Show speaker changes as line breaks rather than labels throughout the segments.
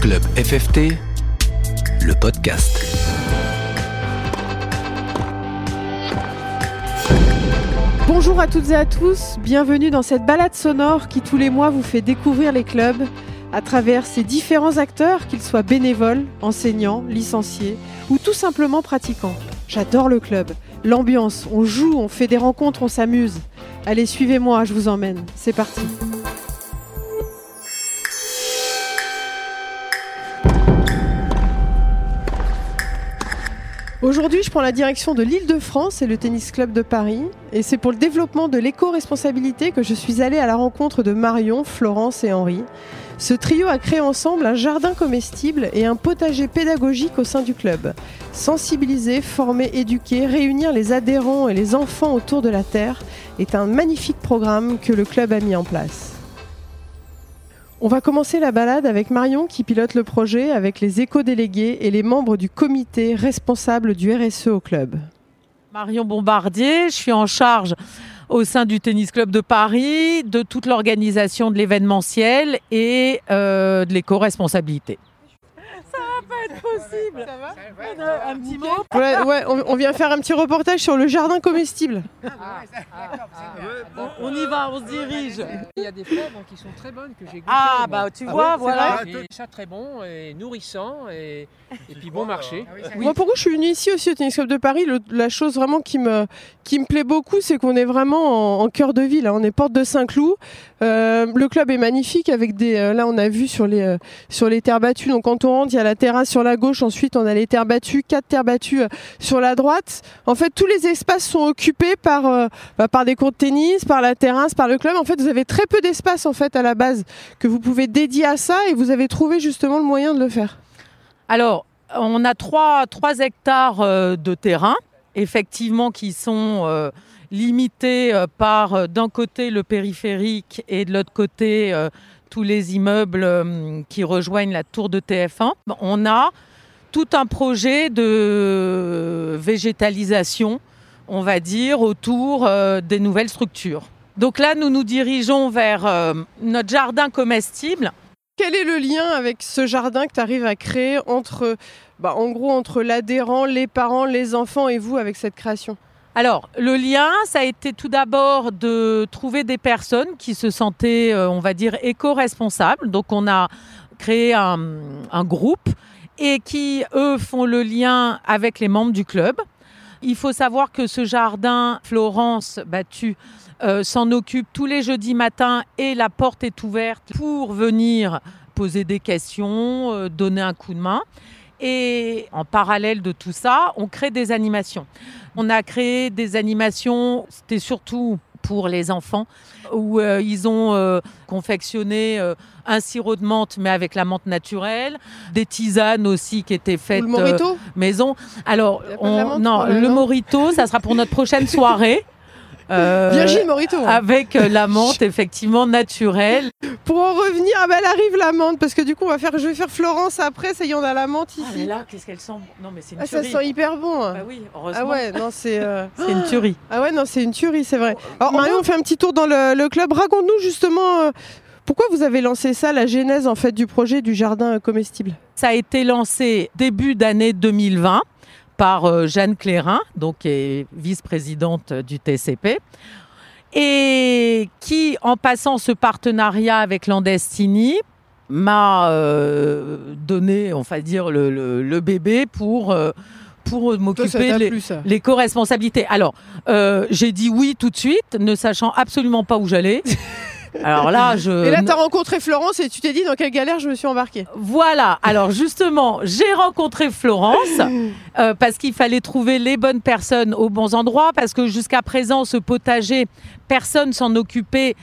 Club FFT, le podcast.
Bonjour à toutes et à tous, bienvenue dans cette balade sonore qui tous les mois vous fait découvrir les clubs à travers ces différents acteurs, qu'ils soient bénévoles, enseignants, licenciés ou tout simplement pratiquants. J'adore le club, l'ambiance, on joue, on fait des rencontres, on s'amuse. Allez, suivez-moi, je vous emmène. C'est parti. Aujourd'hui, je prends la direction de l'Île-de-France et le Tennis Club de Paris. Et c'est pour le développement de l'éco-responsabilité que je suis allée à la rencontre de Marion, Florence et Henri. Ce trio a créé ensemble un jardin comestible et un potager pédagogique au sein du club. Sensibiliser, former, éduquer, réunir les adhérents et les enfants autour de la terre est un magnifique programme que le club a mis en place. On va commencer la balade avec Marion qui pilote le projet avec les éco-délégués et les membres du comité responsable du RSE au club.
Marion Bombardier, je suis en charge au sein du Tennis Club de Paris, de toute l'organisation de l'événementiel et euh, de l'éco-responsabilité. Ça va pas être possible.
Ça va
Euh, Un petit mot
Ouais, ouais, on, on vient faire un petit reportage sur le jardin comestible.
on, on y va, on se dirige.
Il y a des fleurs qui sont très bonnes que j'ai goûtées.
Ah
moi.
bah tu vois, voilà.
Et ça très bon et nourrissant et, et puis bon marché.
Moi, pourquoi je suis venue ici aussi au Tennis Club de Paris le- La chose vraiment qui me, qui me plaît beaucoup, c'est qu'on est vraiment en, en cœur de ville. hein. On est porte de Saint-Cloud. Euh, le club est magnifique avec des. euh, là, on a vu sur les, euh, sur les terres battues. Donc, quand on rentre, il y a la terrasse sur la gauche. Ensuite, on a les terres battues, quatre terres battues euh, sur la droite. En fait, tous les espaces sont occupés par, euh, bah, par des cours de tennis, par la terrasse, par le club. En fait, vous avez très peu d'espace en fait à la base que vous pouvez dédier à ça et vous avez trouvé justement le moyen de le faire.
Alors, on a trois, trois hectares euh, de terrain, effectivement, qui sont limités par, d'un côté, le périphérique et de l'autre côté, tous les immeubles euh, qui rejoignent la tour de TF1. On a tout un projet de végétalisation, on va dire, autour euh, des nouvelles structures. Donc là, nous nous dirigeons vers euh, notre jardin comestible.
Quel est le lien avec ce jardin que tu arrives à créer entre, bah, entre l'adhérent, les parents, les enfants et vous avec cette création?
Alors, le lien, ça a été tout d'abord de trouver des personnes qui se sentaient, euh, on va dire, éco-responsables. Donc, on a créé un, groupe et qui, eux, font le lien avec les membres du club. Il faut savoir que ce jardin, Florence Battu, euh, s'en occupe tous les jeudis matins et la porte est ouverte pour venir poser des questions, euh, donner un coup de main. Et en parallèle de tout ça, on crée des animations. On a créé des animations, c'était surtout pour les enfants, où euh, ils ont euh, confectionné euh, un sirop de menthe, mais avec la menthe naturelle, des tisanes aussi qui étaient faites
le
maison. Alors, on- non,
le-
morito, ça sera pour notre prochaine soirée. Euh,
Virgile Morito.
avec euh, la menthe effectivement naturelle.
Pour en revenir, ah bah, elle arrive la menthe, parce que du coup, on va faire, je vais faire Florence après, ça y est, on a la menthe
Ah, mais
ici.
là, qu'est-ce qu'elle sent? Non, mais c'est une
Ah, ça sent hyper bon. hein.
Bah oui, heureusement.
Ah ouais, non, c'est. euh,
C'est une tuerie.
Ah ouais, non, c'est une tuerie, c'est vrai. Alors, Marion, on fait un petit tour dans le, le club. Raconte-nous justement euh, pourquoi vous avez lancé ça, la genèse en fait du projet du jardin comestible?
Ça a été lancé début d'année 2020 par euh, Jeanne Clérin, donc qui est vice-présidente du TCP, et qui, en passant ce partenariat avec Landestini, m'a euh, donné, on va dire, le, le- le bébé pour, euh, pour m'occuper
ça
l'éco-responsabilité. Alors, euh, j'ai dit oui tout de suite, ne sachant absolument pas où j'allais. Alors là, je...
Et là, tu as rencontré Florence et tu t'es dit dans quelle galère je me suis embarquée.
Voilà, alors justement, j'ai rencontré Florence euh, parce qu'il fallait trouver les bonnes personnes aux bons endroits parce que jusqu'à présent, ce potager, personne s'en occupait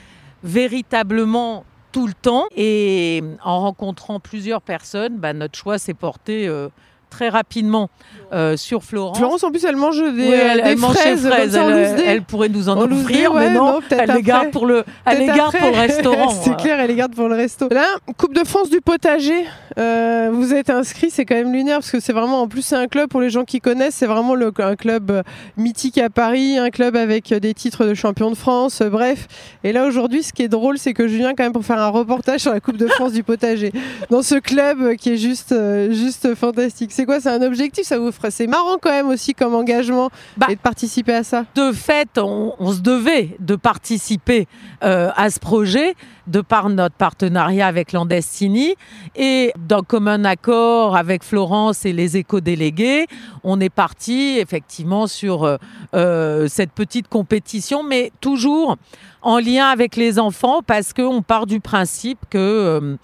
véritablement tout le temps. Et en rencontrant plusieurs personnes, bah, notre choix s'est porté euh, très rapidement euh, sur Florence.
Florence, en plus, elle mange des,
Oui, elle,
des
elle mange ses
fraises, comme ça,
Elle, pourrait nous en offrir,
ouais,
mais non,
non,
elle les garde pour le, elle les
Peut-être
garde pour le
après.
restaurant.
c'est clair, elle les garde pour le resto. Là, Coupe de France du potager. euh, vous êtes inscrit, c'est quand même lunaire parce que c'est vraiment, en plus, c'est un club pour les gens qui connaissent. C'est vraiment le, un club euh, mythique à Paris, un club avec euh, des titres de champion de France. euh, bref. Et là, aujourd'hui, ce qui est drôle, c'est que je viens quand même pour faire un reportage sur la Coupe de France du potager dans ce club euh, qui est juste, euh, juste fantastique. C'est quoi C'est un objectif Ça vous C'est marrant quand même aussi comme engagement
Bah,
et de participer à ça.
de fait, on, on se devait de participer euh, à ce projet de par notre partenariat avec Landestini et d'un commun accord avec Florence et les éco-délégués, on est parti effectivement sur euh, euh, cette petite compétition, mais toujours en lien avec les enfants parce qu'on part du principe que euh,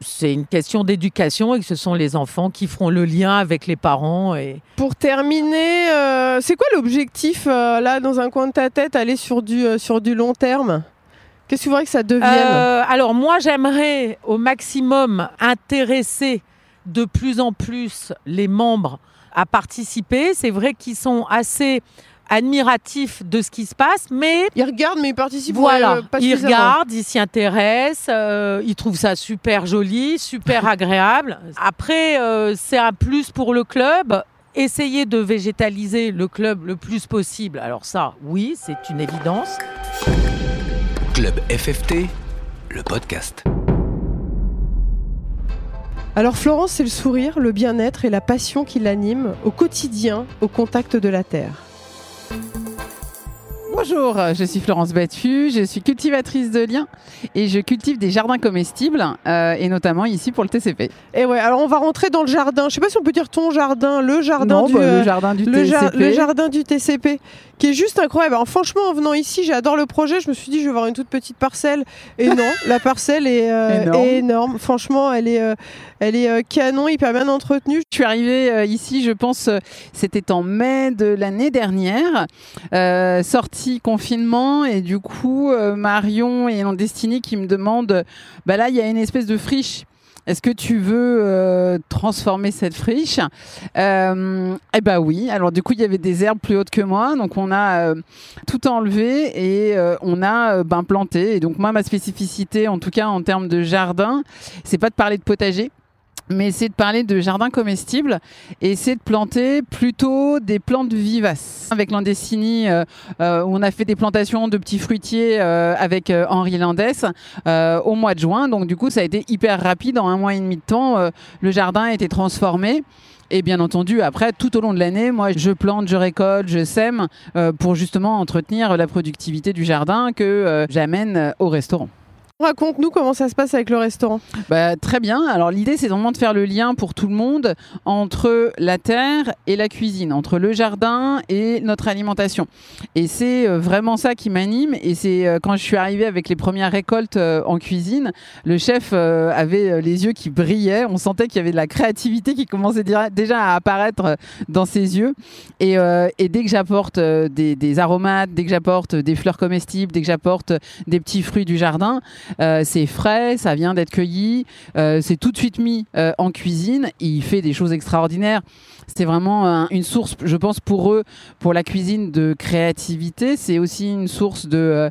c'est une question d'éducation et que ce sont les enfants qui feront le lien avec les parents et,
Pour terminer, euh, c'est quoi l'objectif euh, là dans un coin de ta tête, aller sur du, euh, sur du long terme? Qu'est-ce que tu voudrais que ça devienne?
Alors moi, j'aimerais au maximum intéresser de plus en plus les membres à participer. C'est vrai qu'ils sont assez admiratifs de ce qui se passe, mais
Ils regardent mais ils participent
voilà,
pas
ils regardent, ils s'y intéressent, euh, ils trouvent ça super joli, super agréable. Après, euh, c'est un plus pour le club. Essayer de végétaliser le club le plus possible. Alors ça, oui, c'est une évidence.
Club FFT, le podcast.
Alors Florence, c'est le sourire, le bien-être et la passion qui l'anime au quotidien, au contact de la terre.
Bonjour, je suis Florence Battu, je suis cultivatrice de liens et je cultive des jardins comestibles euh, et notamment ici pour le TCP.
Et ouais, alors on va rentrer dans le jardin. Je sais pas si on peut dire ton jardin, le jardin
Non,
du
bah,
euh,
le jardin du
le,
TCP.
le jardin du TCP, qui est juste incroyable. Alors franchement, en venant ici, j'adore le projet. Je me suis dit, je vais avoir une toute petite parcelle. Et non, la parcelle est, euh,
Énorme.
est énorme. Franchement, elle est, euh, elle est euh, canon, hyper bien entretenue.
Je suis arrivée ici, je pense, c'était en mai de l'année dernière, sortie confinement, et du coup, euh, Marion et Landestini qui me demandent, bah là, il y a une espèce de friche. Est-ce que tu veux euh, transformer cette friche? Euh, Eh ben oui. Alors du coup, il y avait des herbes plus hautes que moi, donc on a euh, tout enlevé et on a ben, planté. Et donc moi, ma spécificité, en tout cas en termes de jardin, c'est pas de parler de potager mais c'est de parler de jardin comestible et c'est de planter plutôt des plantes vivaces. Avec Landessini, euh, euh, on a fait des plantations de petits fruitiers euh, avec Henri Landès au mois de juin. Donc du coup, ça a été hyper rapide. En un mois et demi de temps, le jardin a été transformé. Et bien entendu, après, tout au long de l'année, moi, je plante, je récolte, je sème pour justement entretenir la productivité du jardin que j'amène au restaurant.
Raconte-nous comment ça se passe avec le restaurant.
Bah, très bien. Alors l'idée, c'est vraiment de faire le lien pour tout le monde entre la terre et la cuisine, entre le jardin et notre alimentation. Et c'est euh, vraiment ça qui m'anime. Et c'est euh, quand je suis arrivée avec les premières récoltes euh, en cuisine, le chef avait les yeux qui brillaient. On sentait qu'il y avait de la créativité qui commençait déjà à apparaître dans ses yeux. Et, dès que j'apporte des, des aromates, dès que j'apporte des fleurs comestibles, dès que j'apporte des petits fruits du jardin, euh, c'est frais, ça vient d'être cueilli, euh, c'est tout de suite mis euh, en cuisine. Il fait des choses extraordinaires. C'est vraiment un- une source, je pense, pour eux, pour la cuisine de créativité. C'est aussi une source de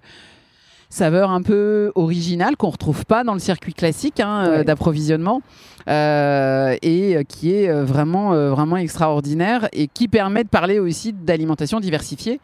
saveur un peu originale qu'on retrouve pas dans le circuit classique hein,
Ouais.
d'approvisionnement. euh, et qui est vraiment, vraiment extraordinaire et qui permet de parler aussi d'alimentation diversifiée.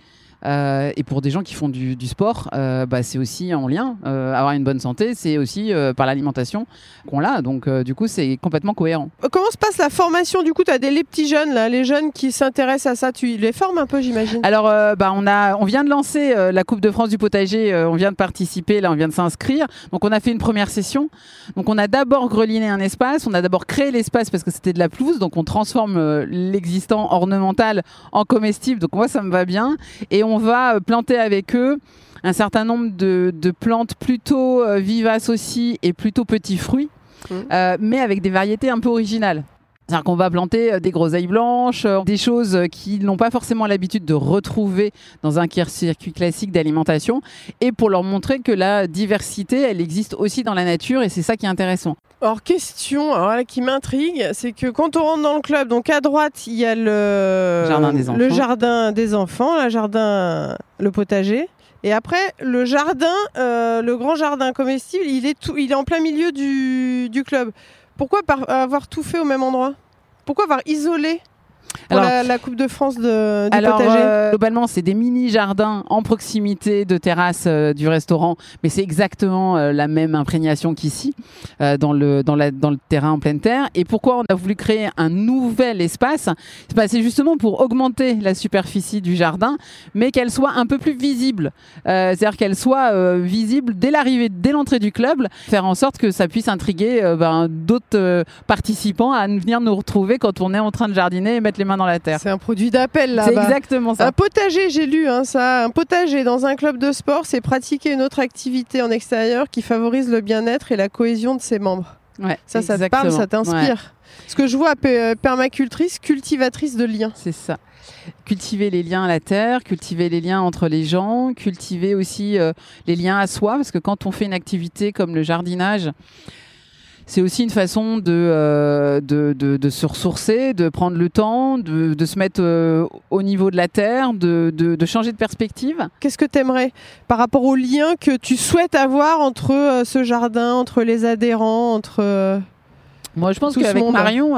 Euh, et pour des gens qui font du, du sport, euh, bah, c'est aussi en lien. Euh, avoir une bonne santé, c'est aussi par l'alimentation qu'on l'a. Donc, du coup, c'est complètement cohérent.
Comment se passe la formation? Du coup, tu as des, les petits jeunes, là, les jeunes qui s'intéressent à ça. Tu les formes un peu, j'imagine?
Alors, bah, on, a, on vient de lancer la Coupe de France du potager. on vient de participer, là, on vient de s'inscrire. Donc, on a fait une première session. Donc, on a d'abord greliné un espace. On a d'abord créé l'espace parce que c'était de la pelouse. Donc, on transforme l'existant ornemental en comestible. Donc, moi, ça me va bien. Et on va euh, planter avec eux un certain nombre de, de plantes plutôt euh, vivaces aussi et plutôt petits fruits,
Mhm.
euh, mais avec des variétés un peu originales. C'est-à-dire qu'on va planter euh, des groseilles blanches, euh, des choses euh, qu'ils n'ont pas forcément l'habitude de retrouver dans un cir- circuit classique d'alimentation, et pour leur montrer que la diversité, elle existe aussi dans la nature, et c'est ça qui est intéressant.
Alors, question alors là, qui m'intrigue, c'est que quand on rentre dans le club, donc à droite, il y a le
Jardin des
le
enfants.
jardin des enfants, le jardin, le potager. Et après, le jardin, euh, le grand jardin comestible, il est, tout, il est en plein milieu du, du club. Pourquoi avoir tout fait au même endroit? Pourquoi avoir isolé
Alors-
la, la Coupe de France de, du
Alors,
potager
euh, globalement, c'est des mini-jardins en proximité de terrasse euh, du restaurant, mais c'est exactement euh, la même imprégnation qu'ici, dans, le, dans, la, dans le terrain en pleine terre. Et pourquoi on a voulu créer un nouvel espace? C'est justement pour augmenter la superficie du jardin, mais qu'elle soit un peu plus visible. C'est-à-dire qu'elle soit visible dès l'arrivée, dès l'entrée du club, faire en sorte que ça puisse intriguer ben, d'autres participants à venir nous retrouver quand on est en train de jardiner et mettre les mains dans la terre.
C'est un produit d'appel là.
C'est exactement ça.
Un potager, j'ai lu hein, ça. Un potager dans un club de sport, c'est pratiquer une autre activité en extérieur qui favorise le bien-être et la cohésion de ses membres.
Ouais,
Ça, ça te parle, ça t'inspire.
Ouais,
Ce que je vois, euh, permacultrice, cultivatrice de liens.
c'est ça. Cultiver les liens à la terre, cultiver les liens entre les gens, cultiver aussi euh, les liens à soi, parce que quand on fait une activité comme le jardinage, c'est aussi une façon de, euh, de, de- de se ressourcer, de prendre le temps, de, de se mettre euh, au niveau de la terre, de, changer de perspective.
Qu'est-ce que tu aimerais par rapport aux liens que tu souhaites avoir entre euh, ce jardin, entre les adhérents, entre.
Moi, je pense qu'avec. Marion,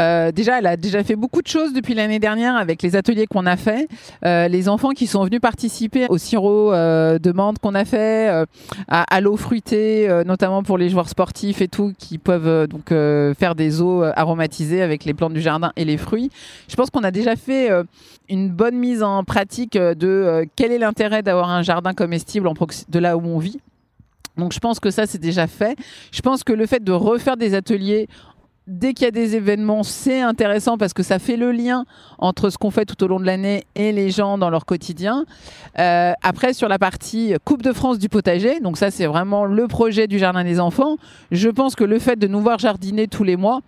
euh, déjà, elle a déjà fait beaucoup de choses depuis l'année dernière avec les ateliers qu'on a fait. Euh, les enfants qui sont venus participer au sirop euh, de menthe qu'on a fait, euh, à, l'eau fruitée, notamment pour les joueurs sportifs et tout, qui peuvent donc faire des eaux aromatisées avec les plantes du jardin et les fruits. Je pense qu'on a déjà fait une bonne mise en pratique de quel est l'intérêt d'avoir un jardin comestible de là où on vit. Donc je pense que ça c'est déjà fait. Je pense que le fait de refaire des ateliers dès qu'il y a des événements, c'est intéressant parce que ça fait le lien entre ce qu'on fait tout au long de l'année et les gens dans leur quotidien. Euh, après, sur la partie Coupe de France du potager, donc ça c'est vraiment le projet du Jardin des enfants, je pense que le fait de nous voir jardiner tous les mois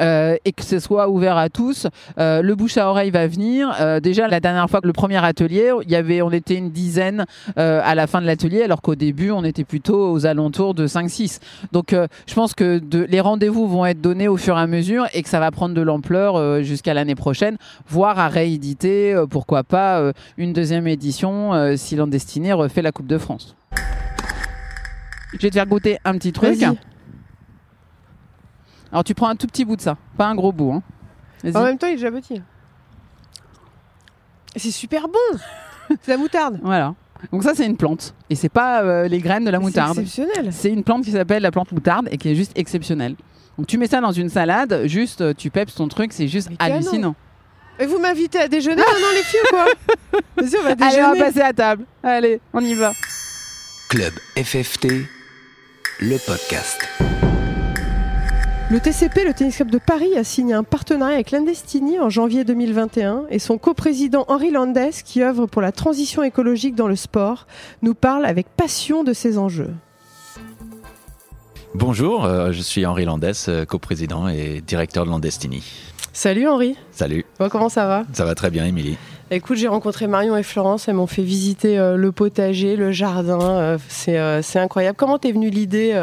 euh, et que ce soit ouvert à tous, euh, le bouche à oreille va venir. Euh, déjà, la dernière fois que le premier atelier, il y avait, on était une dizaine à la fin de l'atelier, alors qu'au début, on était plutôt aux alentours de 5-6. Donc, je pense que les rendez-vous vont être donnés au fur et à mesure et que ça va prendre de l'ampleur jusqu'à l'année prochaine, voire à rééditer, pourquoi pas, une deuxième édition si Landestiné refait la Coupe de France. Je vais te faire goûter un petit truc. Alors, tu prends un tout petit bout de ça, pas un gros bout. hein.
En même temps, il est déjà petit. Et C'est super bon C'est la moutarde
Voilà. Donc ça, c'est une plante. Et c'est pas euh, les graines de la moutarde.
C'est exceptionnel
C'est une plante qui s'appelle la plante moutarde et qui est juste exceptionnelle. Donc tu mets ça dans une salade, juste euh, tu peps ton truc, c'est juste
Mais
hallucinant.
Et vous m'invitez à déjeuner maintenant les filles ou quoi Vas-y, on va déjeuner.
Allez, on va passer à table. Allez, on y va.
Club FFT, le podcast.
Le TCP, le Tennis Club de Paris, a signé un partenariat avec l'Indestini en janvier 2021 et son coprésident Henri Landes, qui œuvre pour la transition écologique dans le sport, nous parle avec passion de ces enjeux.
Bonjour, euh, je suis Henri Landès, euh, coprésident et directeur de Landestini.
Salut Henri,
Salut,
Bon, comment ça va?
Ça va très bien, Émilie.
Écoute, j'ai rencontré Marion et Florence, elles m'ont fait visiter euh, le potager, le jardin, euh, c'est euh, c'est incroyable. Comment t'es venue l'idée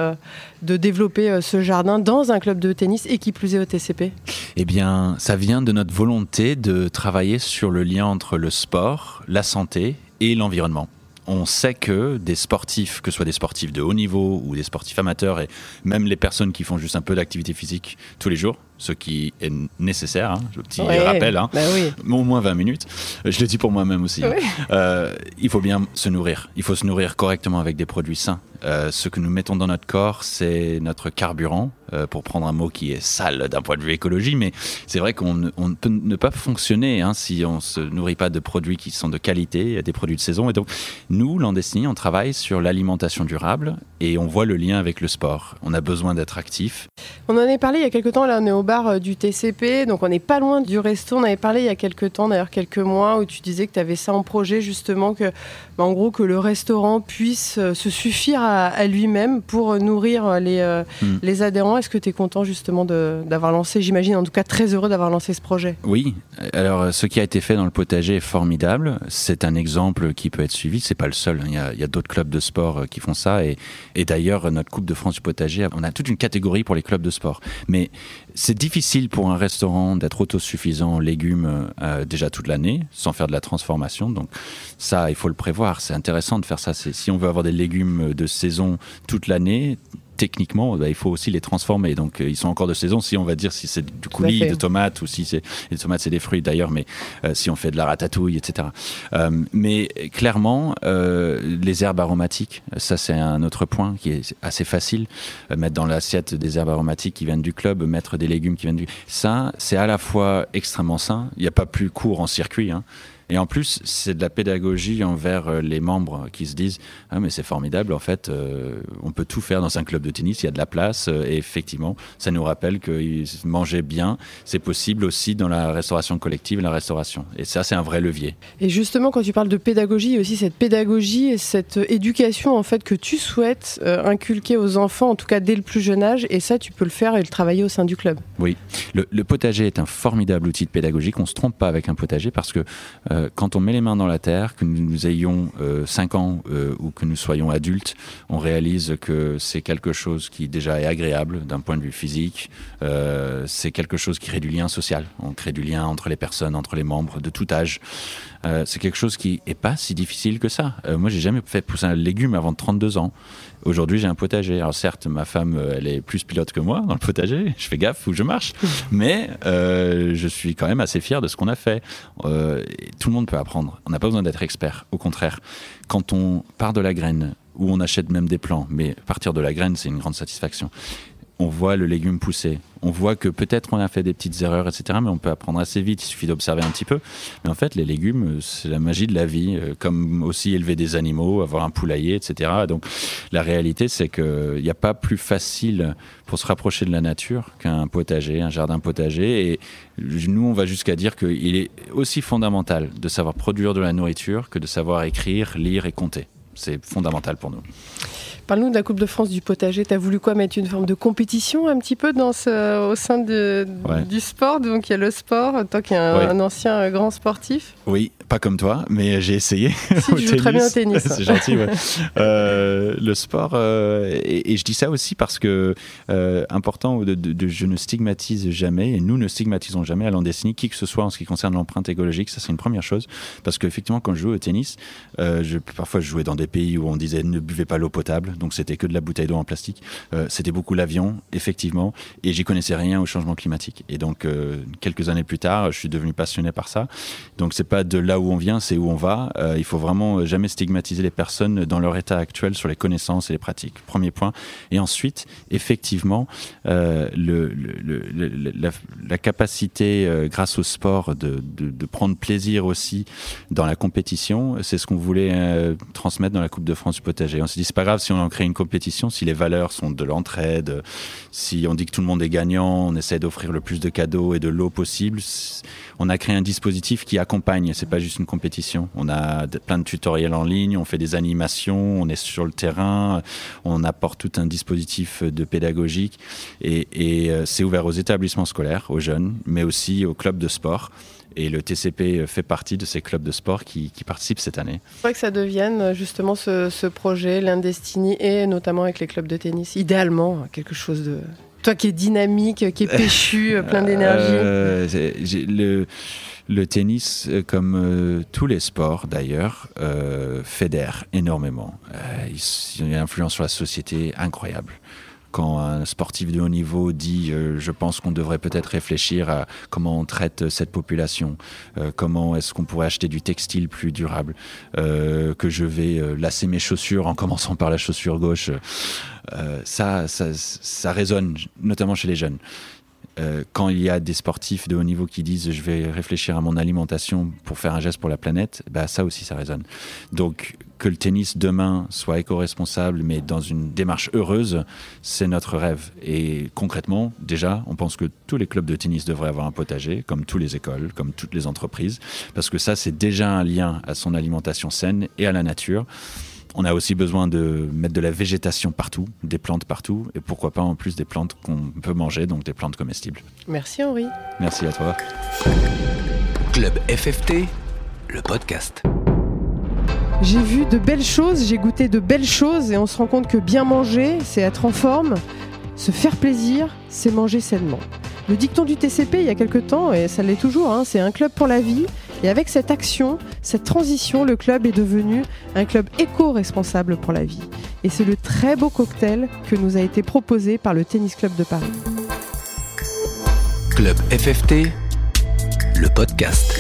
de développer ce jardin dans un club de tennis et qui plus est au TCP
Eh bien, ça vient de notre volonté de travailler sur le lien entre le sport, la santé et l'environnement. On sait que des sportifs, que ce soit des sportifs de haut niveau ou des sportifs amateurs, et même les personnes qui font juste un peu d'activité physique tous les jours, ce qui est nécessaire, hein, petit
Ouais.
rappel, hein,
Bah oui.
au moins 20 minutes. Je le dis pour moi-même aussi. hein. Euh, il faut bien se nourrir. Il faut se nourrir correctement avec des produits sains. Euh, ce que nous mettons dans notre corps, c'est notre carburant, euh, pour prendre un mot qui est sale d'un point de vue écologie, mais c'est vrai qu'on ne, ne peut ne pas fonctionner hein, si on se nourrit pas de produits qui sont de qualité, des produits de saison. Et donc, nous, Landestini, on travaille sur l'alimentation durable et on voit le lien avec le sport. On a besoin d'être actif.
On en est parlé il y a quelques temps, là on est au bar euh, du TCP, donc on n'est pas loin du resto. On avait parlé il y a quelques temps, d'ailleurs quelques mois, où tu disais que tu avais ça en projet justement, que, bah, en gros que le restaurant puisse euh, se suffire à, à lui-même pour euh, nourrir les, euh,
Hmm.
les adhérents. Est-ce que tu es content justement d'avoir lancé, j'imagine en tout cas très heureux d'avoir lancé ce projet?
Oui, alors ce qui a été fait dans le potager est formidable. C'est un exemple qui peut être suivi. C'est pas le seul. hein. Il y a, d'autres clubs de sport qui font ça. Et, et d'ailleurs, notre Coupe de France du potager, on a toute une catégorie pour les clubs de sport. Mais c'est difficile pour un restaurant d'être autosuffisant en légumes euh, déjà toute l'année, sans faire de la transformation. Donc ça, il faut le prévoir. C'est intéressant de faire ça. Si on veut avoir des légumes de saison toute l'année, techniquement, bah, il faut aussi les transformer. Donc, euh, ils sont encore de saison. Si on va dire si c'est du coulis, de tomates, ou si c'est les tomates, c'est des fruits d'ailleurs, mais euh, si on fait de la ratatouille, etc. Euh, mais clairement, euh, les herbes aromatiques, ça c'est un autre point qui est assez facile. Euh, mettre dans l'assiette des herbes aromatiques qui viennent du club, mettre des légumes qui viennent du. Ça, c'est à la fois extrêmement sain. Il n'y a pas plus court en circuit. Hein. Et en plus, c'est de la pédagogie envers euh, les membres qui se disent Ah, mais c'est formidable, en fait, euh, on peut tout faire dans un club de tennis, il y a de la place. euh, et effectivement, ça nous rappelle que manger bien, c'est possible aussi dans la restauration collective et la restauration. Et ça, c'est un vrai levier.
Et justement, quand tu parles de pédagogie, il y a aussi cette pédagogie et cette éducation en fait que tu souhaites euh, inculquer aux enfants, en tout cas dès le plus jeune âge. Et ça, tu peux le faire et le travailler au sein du club.
Le, le potager est un formidable outil de pédagogie. On ne se trompe pas avec un potager parce que euh, quand on met les mains dans la terre, que nous ayons 5 ans euh, ou que nous soyons adultes, on réalise que c'est quelque chose qui déjà est agréable d'un point de vue physique. Euh, c'est quelque chose qui crée du lien social. On crée du lien entre les personnes, entre les membres de tout âge. Euh, c'est quelque chose qui est pas si difficile que ça. Euh, moi, j'ai jamais fait pousser un légume avant 32 ans. Aujourd'hui, j'ai un potager. Alors certes, ma femme, euh, elle est plus pilote que moi dans le potager. Je fais gaffe où je marche, mais euh, je suis quand même assez fier de ce qu'on a fait. Tout le monde peut apprendre. On n'a pas besoin d'être expert. Au contraire, quand on part de la graine, ou on achète même des plants, mais partir de la graine, c'est une grande satisfaction. On voit le légume pousser. On voit que peut-être on a fait des petites erreurs, etc. Mais on peut apprendre assez vite. Il suffit d'observer un petit peu. Mais en fait, les légumes, c'est la magie de la vie. euh, Comme aussi élever des animaux, avoir un poulailler, etc. Donc, la réalité, c'est qu'il n'y a pas plus facile pour se rapprocher de la nature qu'un potager, un jardin potager. Et nous, on va jusqu'à dire qu'il est aussi fondamental de savoir produire de la nourriture que de savoir écrire, lire et compter. C'est fondamental pour nous.
Parle-nous de la Coupe de France du potager. Tu as voulu quoi mettre une forme de compétition un petit peu dans ce, au sein de,
Ouais.
du sport? Donc il y a le sport, toi qui es un,
Ouais.
un ancien euh, grand sportif.
Oui, pas comme toi, mais j'ai essayé.
Si, tu joues très bien au tennis.
C'est gentil, ouais. Euh, le sport, euh, et, et je dis ça aussi parce que euh, important, de, de- de- je ne stigmatise jamais, et nous ne stigmatisons jamais à Landestini qui que ce soit en ce qui concerne l'empreinte écologique. Ça, c'est une première chose. Parce qu'effectivement, quand je jouais au tennis, je, parfois je jouais dans des pays où on disait ne buvez pas l'eau potable, donc c'était que de la bouteille d'eau en plastique. Euh, c'était beaucoup l'avion, effectivement, et j'y connaissais rien au changement climatique. Et donc, euh, quelques années plus tard, je suis devenu passionné par ça. Donc c'est pas de là où on vient, c'est où on va. Euh, il faut vraiment jamais stigmatiser les personnes dans leur état actuel sur les connaissances et les pratiques. Premier point. Et ensuite, effectivement, euh, la, capacité, euh, grâce au sport, de, prendre plaisir aussi dans la compétition, c'est ce qu'on voulait euh, transmettre dans la Coupe de France du potager. On s'est dit c'est pas grave si on en crée une compétition, si les valeurs sont de l'entraide, si on dit que tout le monde est gagnant, on essaie d'offrir le plus de cadeaux et de l'eau possible. On a créé un dispositif qui accompagne, c'est pas juste une compétition. On a plein de tutoriels en ligne, on fait des animations, on est sur le terrain, on apporte tout un dispositif de pédagogique et, et, euh, c'est ouvert aux établissements scolaires, aux jeunes, mais aussi aux clubs de sport. Et le TCP fait partie de ces clubs de sport qui, qui participent cette année.
Je crois que ça devienne euh, justement ce, ce projet, l'Indestini, et notamment avec les clubs de tennis. Idéalement, quelque chose de. Toi qui es dynamique, qui est péchu, euh, plein d'énergie.
Euh, j'ai- le, le tennis, comme euh, tous les sports d'ailleurs, euh, fédère énormément. Il y a une influence sur la société incroyable. Quand un sportif de haut niveau dit euh, je pense qu'on devrait peut-être réfléchir à comment on traite cette population, euh, comment est-ce qu'on pourrait acheter du textile plus durable, euh, que je vais lasser mes chaussures en commençant par la chaussure gauche, ça, ça, ça résonne, notamment chez les jeunes. Euh, quand il y a des sportifs de haut niveau qui disent je vais réfléchir à mon alimentation pour faire un geste pour la planète, bah, ça aussi ça résonne. Donc que le tennis demain soit éco-responsable, mais dans une démarche heureuse, c'est notre rêve. Et concrètement, déjà, on pense que tous les clubs de tennis devraient avoir un potager, comme toutes les écoles, comme toutes les entreprises, parce que ça, c'est déjà un lien à son alimentation saine et à la nature. On a aussi besoin de mettre de la végétation partout, des plantes partout, et pourquoi pas en plus des plantes qu'on peut manger, donc des plantes comestibles.
Merci Henri.
Merci à toi.
Club FFT, le podcast.
J'ai vu de belles choses, j'ai goûté de belles choses et on se rend compte que bien manger, c'est être en forme. Se faire plaisir, c'est manger sainement. Le dicton du TCP il y a quelque temps, et ça l'est toujours, hein, c'est un club pour la vie. Et avec cette action, cette transition, le club est devenu un club éco-responsable pour la vie. Et c'est le très beau cocktail que nous a été proposé par le Tennis Club de Paris.
Club FFT, le podcast.